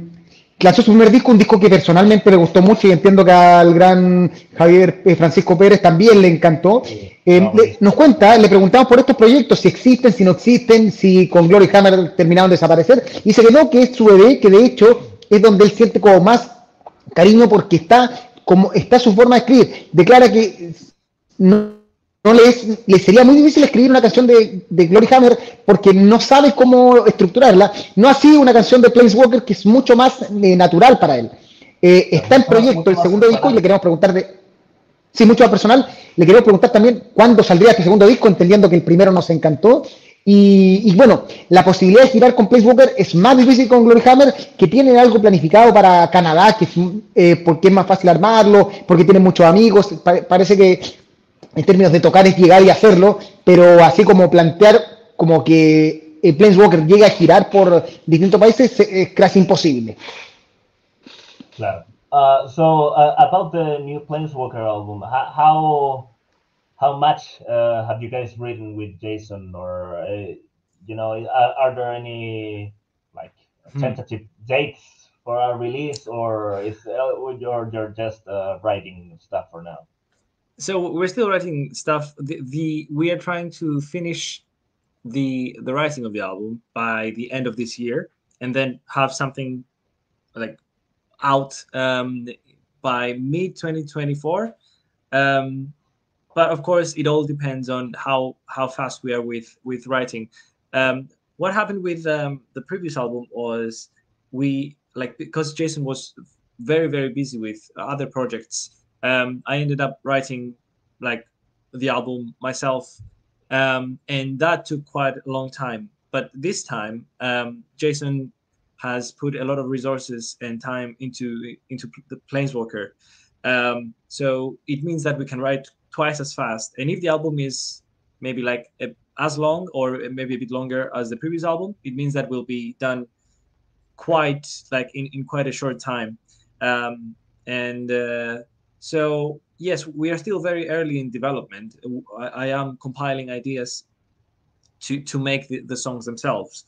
lanzó su primer disco, un disco que personalmente me gustó mucho y entiendo que al gran Javier eh, Francisco Pérez también le encantó. Eh, no, le- nos cuenta, le preguntamos por estos proyectos, si existen, si no existen, si con Glory Hammer terminaron de desaparecer. Y dice que no, que es su bebé, que de hecho es donde él siente como más cariño porque está como está su forma de escribir. Declara que no, no le, es- le sería muy difícil escribir una canción de, de Glory Hammer porque no sabe cómo estructurarla. No así una canción de Planeswalker que es mucho más eh, natural para él. Eh, está en proyecto el segundo disco y le queremos preguntar de... Sí, mucho más personal. Le queremos preguntar también cuándo saldría este segundo disco, entendiendo que el primero nos encantó. Y, y bueno, la posibilidad de girar con Planeswalker es más difícil con Glory Hammer, que tienen algo planificado para Canadá, que es, eh, porque es más fácil armarlo, porque tienen muchos amigos. Pa- parece que en términos de tocar es llegar y hacerlo, pero así como plantear como que el Planeswalker llegue a girar por distintos países eh, es casi imposible. Claro. Uh, so uh, about the new Planeswalker album, how how, much uh, have you guys written with Jason, or uh, you know, are, are there any like Hmm. tentative dates for our release, or is uh, or you're you're just uh, writing stuff for now? So we're still writing stuff. The, the we are trying to finish the the writing of the album by the end of this year, and then have something like out um, by mid 2024. Um, but of course, it all depends on how how fast we are with with writing. Um, what happened with um, the previous album was we like because Jason was very very busy with other projects. Um, I ended up writing like the album myself, um, and that took quite a long time. But this time, um, Jason has put a lot of resources and time into into the Planeswalker. Um, so it means that we can write twice as fast. And if the album is maybe like a, as long or maybe a bit longer as the previous album, it means that we'll be done quite like in, in quite a short time. Um, and uh, so yes, we are still very early in development. I, I am compiling ideas to to make the, the songs themselves,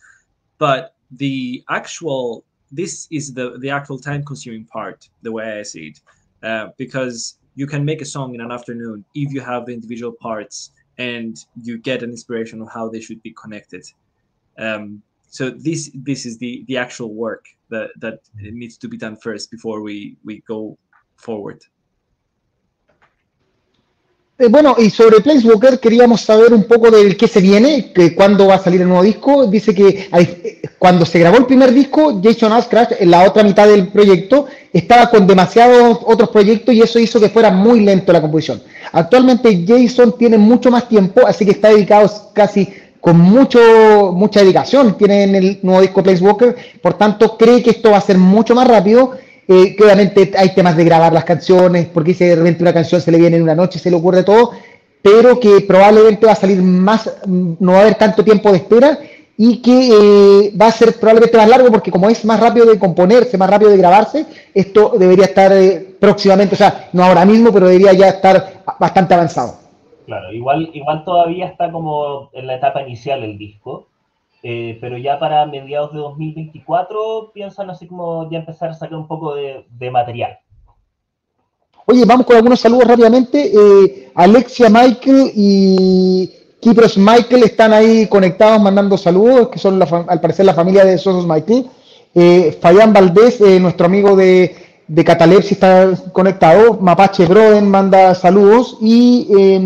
but the actual this is the the actual time consuming part the way i see it uh, because you can make a song in an afternoon if you have the individual parts and you get an inspiration of how they should be connected. Um, so this this is the the actual work that that needs to be done first before we we go forward Eh, bueno, y sobre Planeswalker queríamos saber un poco del qué se viene, que cuándo va a salir el nuevo disco. Dice que eh, cuando se grabó el primer disco, Jason Ashcraft, en la otra mitad del proyecto, estaba con demasiados otros proyectos y eso hizo que fuera muy lento la composición. Actualmente Jason tiene mucho más tiempo, así que está dedicado casi con mucho, mucha dedicación, tiene en el nuevo disco Planeswalker, por tanto cree que esto va a ser mucho más rápido eh, que obviamente hay temas de grabar las canciones, porque si de repente una canción se le viene en una noche, se le ocurre todo, pero que probablemente va a salir más, no va a haber tanto tiempo de espera y que eh, va a ser probablemente más largo porque como es más rápido de componerse, más rápido de grabarse, esto debería estar eh, próximamente, o sea, no ahora mismo, pero debería ya estar bastante avanzado. Claro, igual, igual todavía está como en la etapa inicial el disco, eh, pero ya para mediados de 2024 piensan así como ya empezar a sacar un poco de, de material. Oye, vamos con algunos saludos rápidamente. Eh, Alexia Michael y Kipros Michael están ahí conectados mandando saludos, que son la, al parecer la familia de Sosos Michael. Eh, Fayán Valdés, eh, nuestro amigo de, de Catalepsi, está conectado. Mapache Broden manda saludos. Y eh,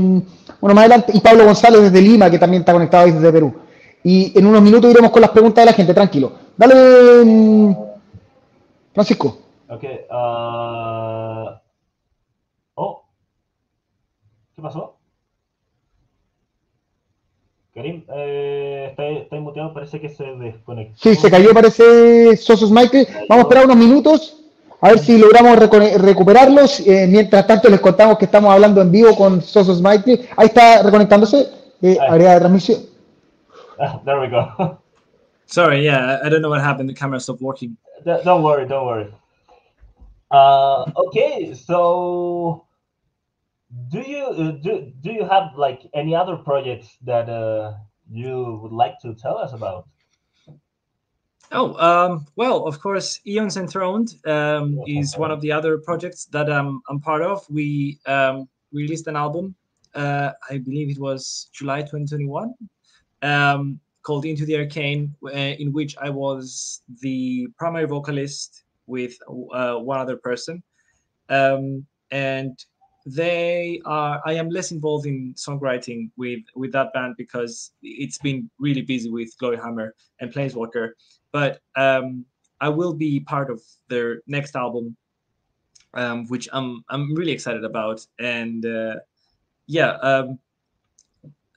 bueno, más adelante, y Pablo González desde Lima, que también está conectado desde Perú. Y en unos minutos iremos con las preguntas de la gente, tranquilo. Dale, mm, Francisco. Ok. Uh... Oh. ¿Qué pasó? Karim, eh, está, está muteado, parece que se desconectó. Sí, se cayó, parece Sosos Michael. Vamos a esperar unos minutos A ver si logramos recuperarlos. Eh, mientras tanto, les contamos que estamos hablando en vivo con Sosos Smiley. Ahí está reconectándose. Eh, área de transmisión. there we go. Sorry, yeah, I don't know what happened. The camera stopped working. Don't worry, don't worry. Uh, okay, so do you uh, do do you have like any other projects that uh, you would like to tell us about? Oh, um, well, of course, Eons Enthroned um, is one of the other projects that um, I'm part of. We um, released an album, uh, I believe it was July 2021, um, called Into the Arcane, uh, in which I was the primary vocalist with uh, one other person. Um, and they are i am less involved in songwriting with with that band because it's been really busy with gloryhammer and planeswalker but um, I will be part of their next album, um, which I'm I'm really excited about. And uh, yeah, um,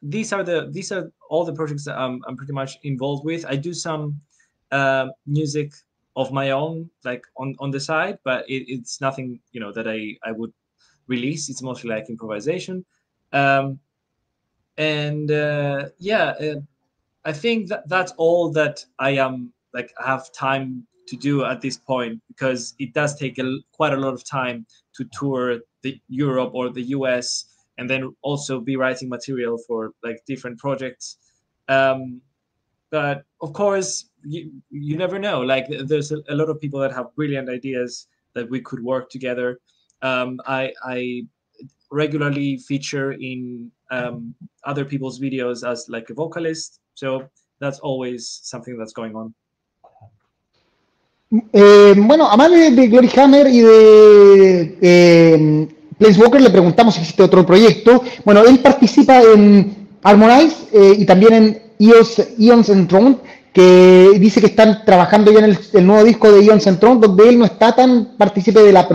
these are the these are all the projects that I'm I'm pretty much involved with. I do some uh, music of my own, like on on the side, but it, it's nothing you know that I I would release. It's mostly like improvisation. Um, and uh, yeah, uh, I think that that's all that I am like have time to do at this point because it does take a, quite a lot of time to tour the Europe or the US and then also be writing material for like different projects. Um, but of course, you, you never know. Like there's a, a, lot of people that have brilliant ideas that we could work together. Um, I, I regularly feature in um, other people's videos as like a vocalist. So that's always something that's going on. Eh, bueno, a más de, Glory Hammer y de eh, Walker le preguntamos si existe otro proyecto. Bueno, él participa en Harmonize eh, y también en Eons, Eons Throne, que dice que están trabajando ya en el, nuevo disco de Eons Throne, donde él no está tan partícipe de la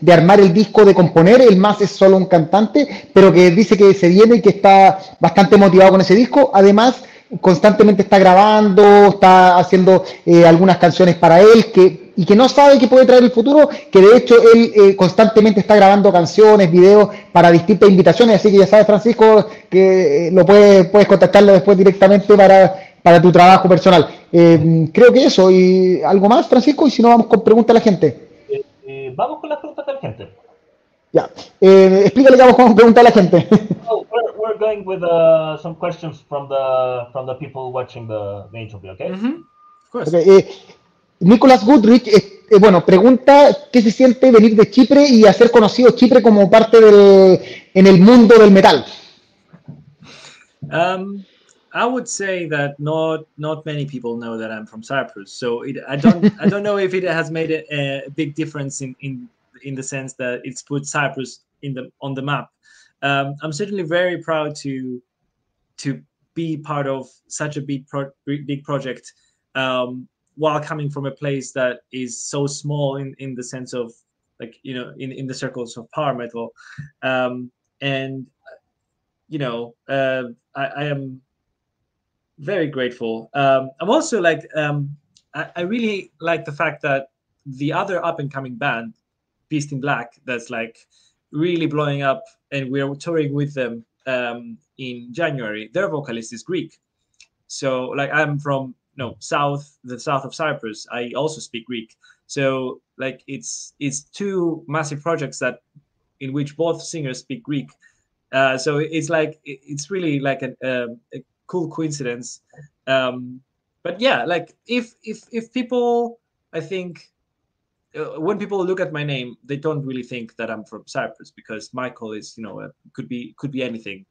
de armar el disco, de componer, él más es solo un cantante, pero que dice que se viene y que está bastante motivado con ese disco. Además, constantemente está grabando, está haciendo eh, algunas canciones para él, que, y que no sabe qué puede traer el futuro, que de hecho él eh, constantemente está grabando canciones, videos para distintas invitaciones, así que ya sabes, Francisco, que eh, lo puedes, puedes contactarlo después directamente para, para tu trabajo personal. creo que eso, y algo más, Francisco, y si no, vamos con preguntas a la gente. vamos con las preguntas de la gente. Ya, explícale que vamos con preguntas a la gente. Oh, we're going with uh, some questions from the from the people watching the, the interview, okay? Mm -hmm. Of course. Okay. Eh, Nicholas Goodrich, eh, eh, bueno, pregunta qué se siente venir de Chipre y hacer conocido Chipre como parte del en el mundo del metal. Um, I would say that not not many people know that I'm from Cyprus, so it, I don't I don't know if it has made a, a big difference in in in the sense that it's put Cyprus in the on the map um, I'm certainly very proud to to be part of such a big pro- big project um, while coming from a place that is so small in in the sense of like you know in in the circles of power metal um, and you know uh, I, I, am very grateful um, i'm also like um, I, I really like the fact that the other up and coming band beast in black that's like really blowing up, and we're touring with them um, in January. Their vocalist is Greek, so like I'm from no south, the south of Cyprus. I also speak Greek, so like it's it's two massive projects that in which both singers speak Greek. Uh, so it's like it's really like a, a, a cool coincidence. Um, but yeah, like if if if people, I think uh, when people look at my name, they don't really think that I'm from Cyprus because Michael is, you know, uh, could be could be anything.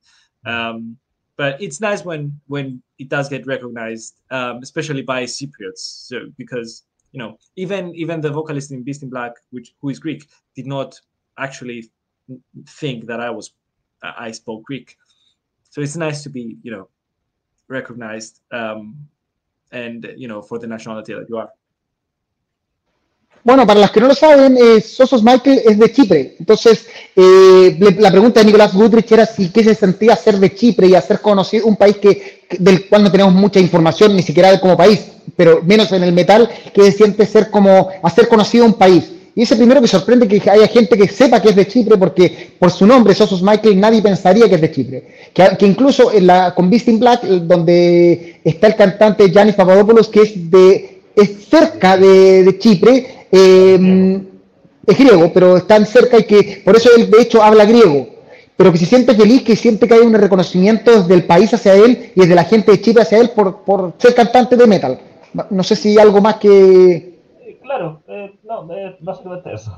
Um, but it's nice when when it does get recognized, um, especially by Cypriots. So because you know, even even the vocalist in Beast in Black, which who is Greek, did not actually think that I was I spoke Greek. So it's nice to be, you know, recognized um, and you know for the nationality that you are. Bueno, para las que no lo saben, eh, Sosos Michael es de Chipre. Entonces, eh, la pregunta de Nicolás Goodrich era si qué se sentía ser de Chipre y hacer conocido un país que, del cual no tenemos mucha información, ni siquiera como país, pero menos en el metal, que se siente ser como hacer conocido un país. Y ese primero que sorprende que haya gente que sepa que es de Chipre, porque por su nombre, Sosos Michael, nadie pensaría que es de Chipre. Que, incluso con Beast in Black, donde está el cantante Giannis Papadopoulos, que es de es cerca de, Chipre, em, es griego, pero están cerca y que por eso él de hecho habla griego, pero que se siente feliz, que siente que hay un reconocimiento del país hacia él y desde la gente de Chipre hacia él por, por ser cantante de metal. No sé si hay algo más que... Claro, eh, no, eh, básicamente eso.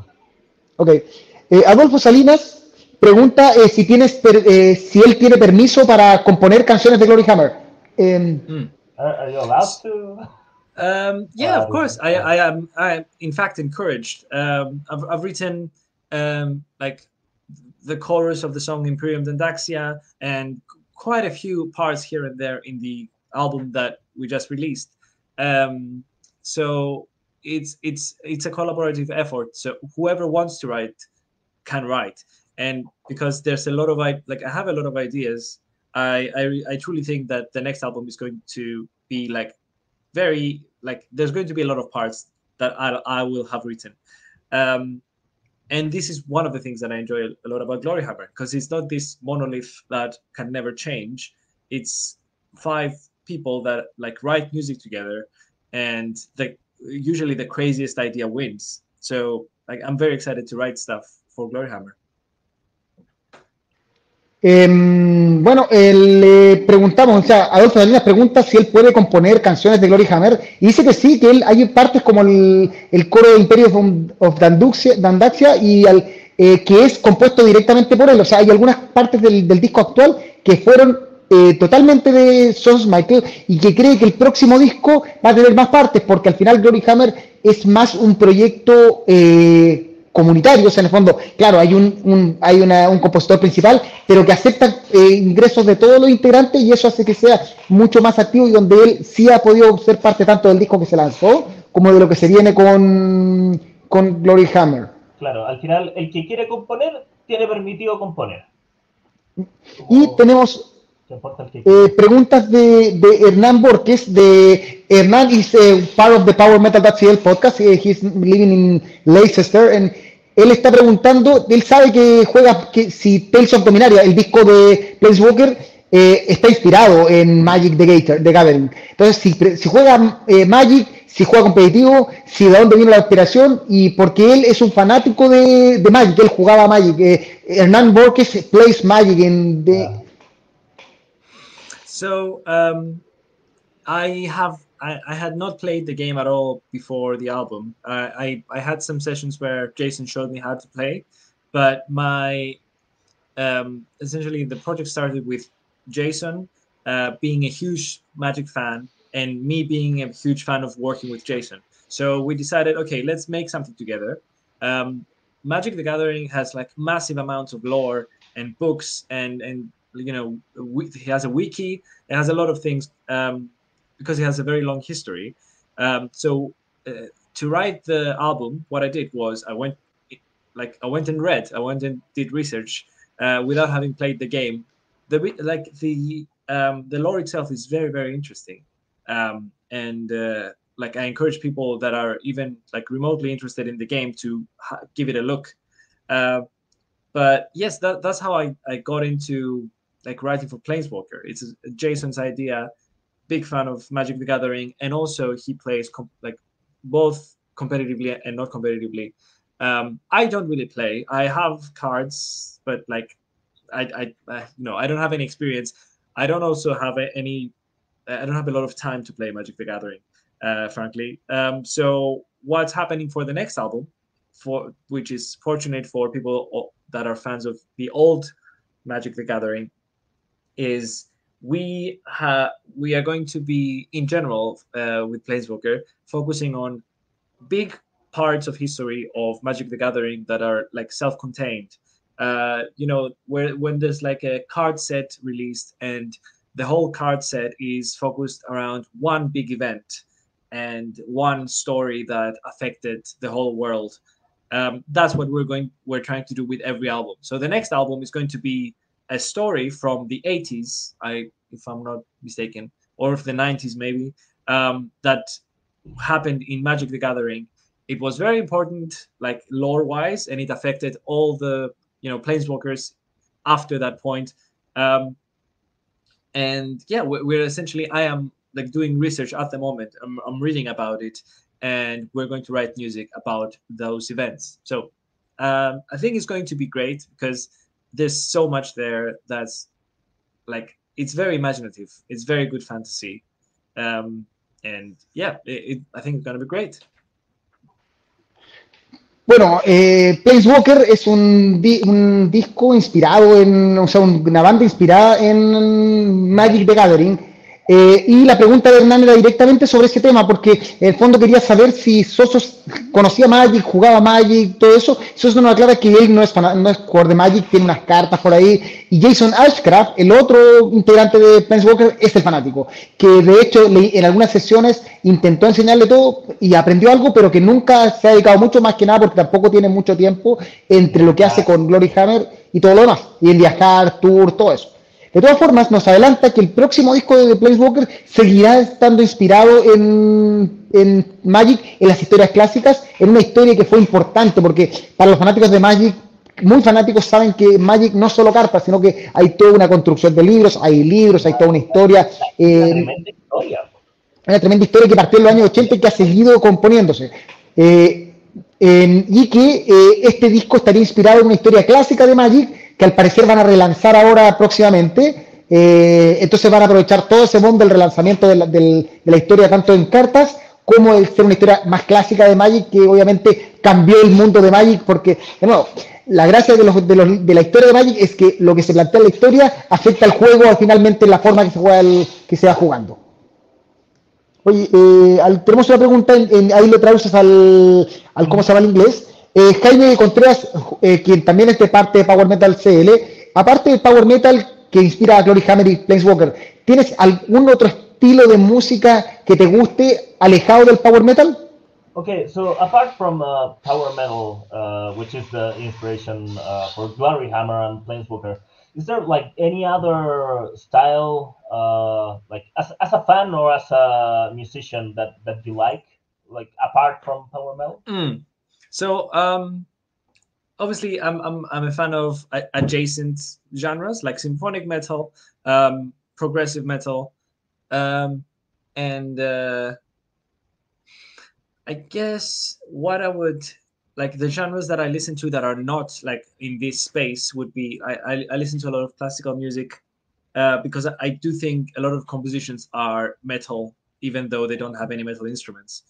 Ok. Eh, Adolfo Salinas pregunta eh, si, tienes si él tiene permiso para componer canciones de Glory Hammer. Mm. Are, are, you allowed to? Um, yeah, of course. I, I am. I am in fact encouraged. Um, I've, I've written um, like the chorus of the song Imperium Dundaxia and quite a few parts here and there in the album that we just released. Um, so it's it's it's a collaborative effort. So whoever wants to write can write, and because there's a lot of like I have a lot of ideas. I I, I truly think that the next album is going to be like very like there's going to be a lot of parts that I I will have written. Um, and this is one of the things that I enjoy a lot about Glory Hammer because it's not this monolith that can never change. It's five people that like write music together and the usually the craziest idea wins so like i'm very excited to write stuff for glory hammer Eh, bueno, eh, le preguntamos, o sea, Adolfo Salinas pregunta si él puede componer canciones de Glory Hammer y dice que sí, que él hay partes como el, coro de Imperio of Dandaxia y eh, que es compuesto directamente por él. O sea, hay algunas partes del, del disco actual que fueron eh, totalmente de Sons Michael y que cree que el próximo disco va a tener más partes porque al final Glory Hammer es más un proyecto comunitario, o sea, en el fondo, claro, hay un, hay un compositor principal, pero que acepta eh, ingresos de todos los integrantes y eso hace que sea mucho más activo y donde él sí ha podido ser parte tanto del disco que se lanzó como de lo que se viene con, con Glory Hammer. Claro, al final el que quiere componer tiene permitido componer. Y tenemos eh, preguntas de, de, Hernán Borges, de Hernán is uh, part of the Power Metal.cl podcast, uh, he's living in Leicester, and él está preguntando, él sabe que juega, que si Tales of Dominaria, el disco de Planeswalker, eh, está inspirado en Magic the, Gator, the Gathering. Entonces, si, si juega eh, Magic, si juega competitivo, si de dónde viene la inspiración, y porque él es un fanático de, de Magic, él jugaba Magic. Eh, Hernán Borges plays Magic en... The, So um, I have I, I, had not played the game at all before the album. I I had some sessions where Jason showed me how to play, but my um, essentially the project started with Jason uh, being a huge Magic fan and me being a huge fan of working with Jason. So we decided, okay, let's make something together. Um, Magic the Gathering has like massive amounts of lore and books and and you know he has a wiki it has a lot of things um, because he has a very long history. Um, so uh, to write the album what i did was i went like i went and read i went and did research uh, without having played the game. The like the um, the lore itself is very very interesting. Um, and uh, like i encourage people that are even like remotely interested in the game to give it a look. Uh, but yes that, that's how I, I got into like writing for Planeswalker. It's Jason's idea. Big fan of Magic the Gathering, and also he plays like both competitively and not competitively. Um, I don't really play. I have cards, but like I, I, I know I don't have any experience. I don't also have any. I don't have a lot of time to play Magic the Gathering, uh, frankly. Um, so what's happening for the next album, for which is fortunate for people that are fans of the old Magic the Gathering, is we have we are going to be in general uh, with Planeswalker focusing on big parts of history of Magic the Gathering that are like self-contained. Uh, you know, where when there's like a card set released and the whole card set is focused around one big event and one story that affected the whole world. Um, that's what we're going we're trying to do with every album. So the next album is going to be a story from the 80s, I if I'm not mistaken, or of the 90s maybe, um, that happened in Magic the Gathering, it was very important, like lore wise, and it affected all the you know planeswalkers after that point. Um, and yeah, we're, essentially I am like doing research at the moment. I'm, I'm reading about it, and we're going to write music about those events. So um, I think it's going to be great because there's so much there that's like it's very imaginative. It's very good fantasy, um, and yeah, it, it, I think it's to be great. Bueno, eh, Walker es un, di un, disco inspirado en, o sea, una banda inspirada en Magic the Gathering Eh, y la pregunta de Hernán era directamente sobre ese tema, porque en el fondo quería saber si Sosos conocía Magic, jugaba Magic, todo eso. Sosos nos aclara que él no es, no es jugador de Magic, tiene unas cartas por ahí. Y Jason Ashcraft, el otro integrante de Walker, es el fanático, que de hecho en algunas sesiones intentó enseñarle todo y aprendió algo, pero que nunca se ha dedicado mucho más que nada porque tampoco tiene mucho tiempo entre lo que hace con Glory Hammer y todo lo demás, y en viajar, tour, todo eso. De todas formas, nos adelanta que el próximo disco de The Planeswalker seguirá estando inspirado en, en, Magic, en las historias clásicas, en una historia que fue importante, porque para los fanáticos de Magic, muy fanáticos saben que Magic no es solo cartas, sino que hay toda una construcción de libros, hay libros, hay toda una historia. Eh, una tremenda historia. Una tremenda historia que partió en los años 80 y que ha seguido componiéndose. Eh, y que eh, este disco estaría inspirado en una historia clásica de Magic que al parecer van a relanzar ahora próximamente. Eh, entonces van a aprovechar todo ese mundo del relanzamiento de la, de la, historia tanto en cartas como el ser una historia más clásica de Magic que obviamente cambió el mundo de Magic porque, de la gracia de, los, de, los, de la historia de Magic es que lo que se plantea en la historia afecta al juego finalmente en la forma que se, juega el, que se va jugando. Oye, eh, tenemos una pregunta, en, ahí lo traduces al, al, ¿cómo se llama en inglés? Eh, Jaime Contreras, eh, quien también es de parte de Power Metal CL, aparte de Power Metal que inspira a Glory Hammer y Planeswalker, ¿tienes algún otro estilo de música que te guste alejado del Power Metal? Okay, so apart from uh, Power Metal, uh, which is the inspiration uh, for Glory Hammer and Planeswalker, is there like any other style, uh, like as, as a fan or as a musician that, that you like, like apart from Power Metal? Mm. So um, obviously, I'm, I'm I'm a fan of adjacent genres like symphonic metal, um, progressive metal, um, and uh, I guess what I would like the genres that I listen to that are not like in this space would be I I, I listen to a lot of classical music uh, because I, I do think a lot of compositions are metal even though they don't have any metal instruments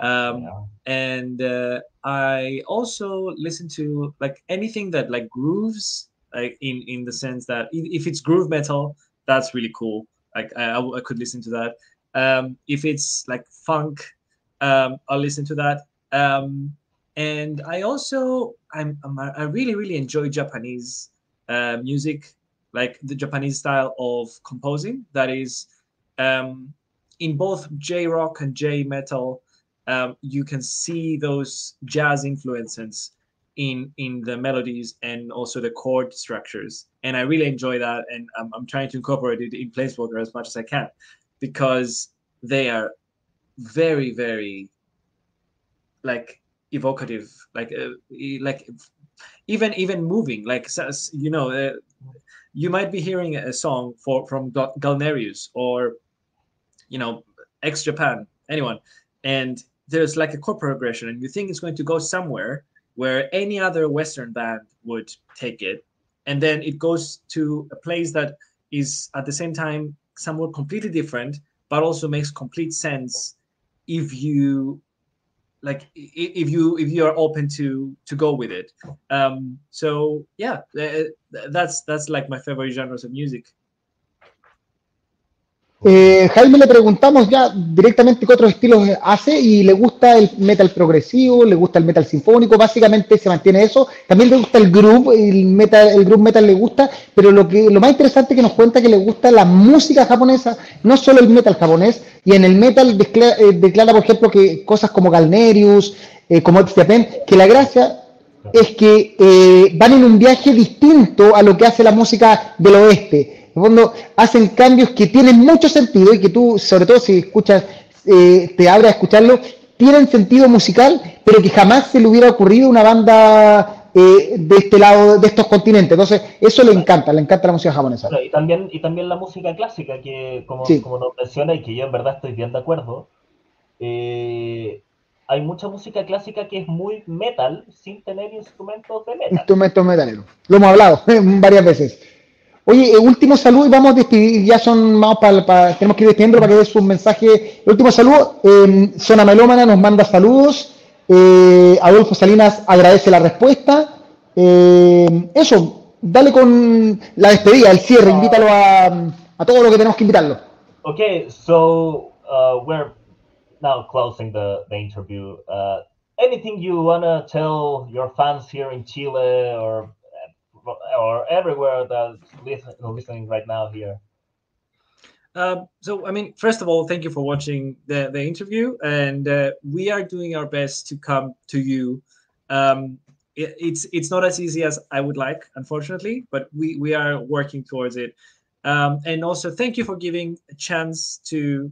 um, yeah. and uh, i also listen to like anything that like grooves like in in the sense that if it's groove metal that's really cool. Like i, I could listen to that. Um, if it's like funk um, i'll listen to that. Um, and i also I'm, I'm, i really really enjoy japanese uh, music like the japanese style of composing. That is um, in both j rock and j metal um, you can see those jazz influences in in the melodies and also the chord structures. And i really enjoy that and i'm, I'm trying to incorporate it in planeswalker as much as i can because they are very very like evocative like uh, like even even moving like you know uh, you might be hearing a song for from Galneryus or you know X Japan anyone and there's like a chord progression and you think it's going to go somewhere where any other Western band would take it. And then it goes to a place that is at the same time somewhat completely different, but also makes complete sense if you like if you if you are open to to go with it um so yeah that's that's like my favorite genres of music Eh, Jaime le preguntamos ya directamente qué otros estilos hace y le gusta el metal progresivo, le gusta el metal sinfónico, básicamente se mantiene eso. También le gusta el groove, el metal, el groove metal le gusta, pero lo que lo más interesante que nos cuenta que le gusta la música japonesa, no solo el metal japonés, y en el metal eh, declara, por ejemplo, que cosas como Galnerius, eh, como X que la gracia es que eh, van en un viaje distinto a lo que hace la música del oeste en fondo, hacen cambios que tienen mucho sentido y que tú, sobre todo si escuchas, eh, te abres a escucharlo, tienen sentido musical, pero que jamás se le hubiera ocurrido una banda eh, de este lado, de estos continentes. Entonces, eso le encanta, le encanta la música japonesa. y, también, y también la música clásica, que como, como nos menciona y que yo en verdad estoy bien de acuerdo, eh, hay mucha música clásica que es muy metal sin tener instrumentos de metal. Instrumentos metaleros. Lo hemos hablado varias veces. Oye, el último saludo y vamos a despedir, ya son vamos para, tenemos que ir despidiendo para que dé su mensaje. El último saludo, eh, Zona Melómana nos manda saludos. Eh, Adolfo Salinas agradece la respuesta. Eh, eso, dale con la despedida, el cierre, invítalo a, a todo lo que tenemos que invitarlo. Ok, so uh, we're now closing the, the interview. Uh, anything you want to tell your fans here in Chile or or everywhere that's listening right now here? Uh, so, I mean, first of all, thank you for watching the, the interview, and uh, we are doing our best to come to you. Um, it, it's it's not as easy as I would like, unfortunately, but we we are working towards it. Um, and also, thank you for giving a chance to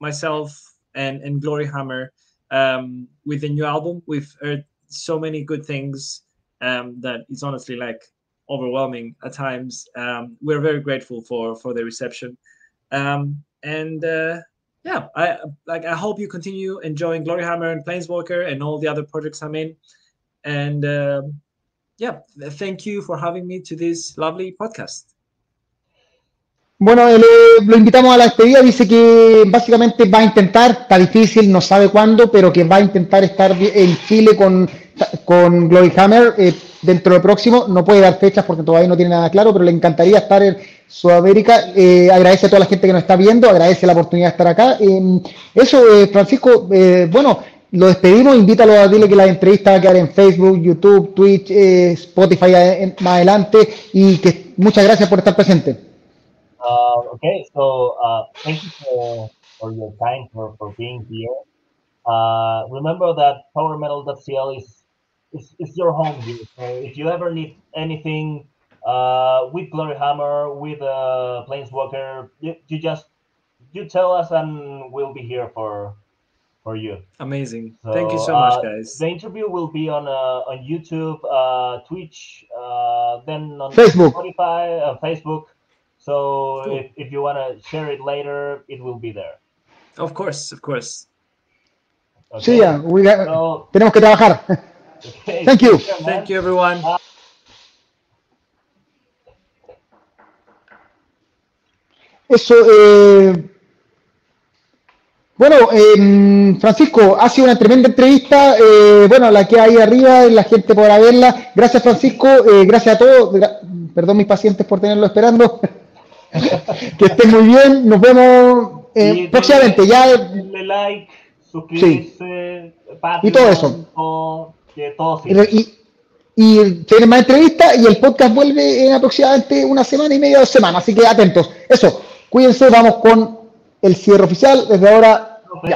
myself and and Glory Hammer um, with the new album. We've heard so many good things um, that it's honestly like overwhelming at times. Um, we're very grateful for for the reception, um, and uh, yeah, I like. I hope you continue enjoying Glory Hammer and Planeswalker and all the other projects I'm in, and um, yeah, thank you for having me to this lovely podcast. Bueno, él, lo invitamos a la despedida, dice que básicamente va a intentar, está difícil, no sabe cuándo, pero que va a intentar estar en Chile con, con Glory Hammer eh, dentro del próximo. No puede dar fechas porque todavía no tiene nada claro, pero le encantaría estar en Sudamérica. Eh, agradece a toda la gente que nos está viendo, agradece la oportunidad de estar acá. Eh, eso, eh, Francisco, eh, bueno, lo despedimos, invítalo a dile que la entrevista va a quedar en Facebook, YouTube, Twitch, eh, Spotify más adelante y que muchas gracias por estar presente. Uh, okay, so uh, thank you for, for your time for, for being here. Uh, remember that powermetal.cl is, is is your home here. So if you ever need anything uh, with Glory Hammer, with uh, Planeswalker, you, you just you tell us and we'll be here for for you. Amazing. So, Thank you so much, uh, guys. The interview will be on uh, on YouTube, uh, Twitch, uh, then on Facebook, Spotify, uh, Facebook. So cool. if, if you want to share it later, it will be there. Of course, of course. Okay. Sí, ya, got, so, tenemos que trabajar. Okay. Thank you. Thank you, everyone. Eso, eh, bueno, eh, Francisco, ha sido una tremenda entrevista. Eh, bueno, la que hay arriba, la gente podrá verla. Gracias, Francisco. Eh, gracias a todos. Perdón, mis pacientes, por tenerlo esperando. que estén muy bien, nos vemos eh, próximamente. Ya, denle like, suscribirse, y todo eso. Que todo y, y tienen más entrevistas y el podcast vuelve en aproximadamente una semana y media, dos semanas, así que atentos. Eso, cuídense, vamos con el cierre oficial. Desde ahora. Ya.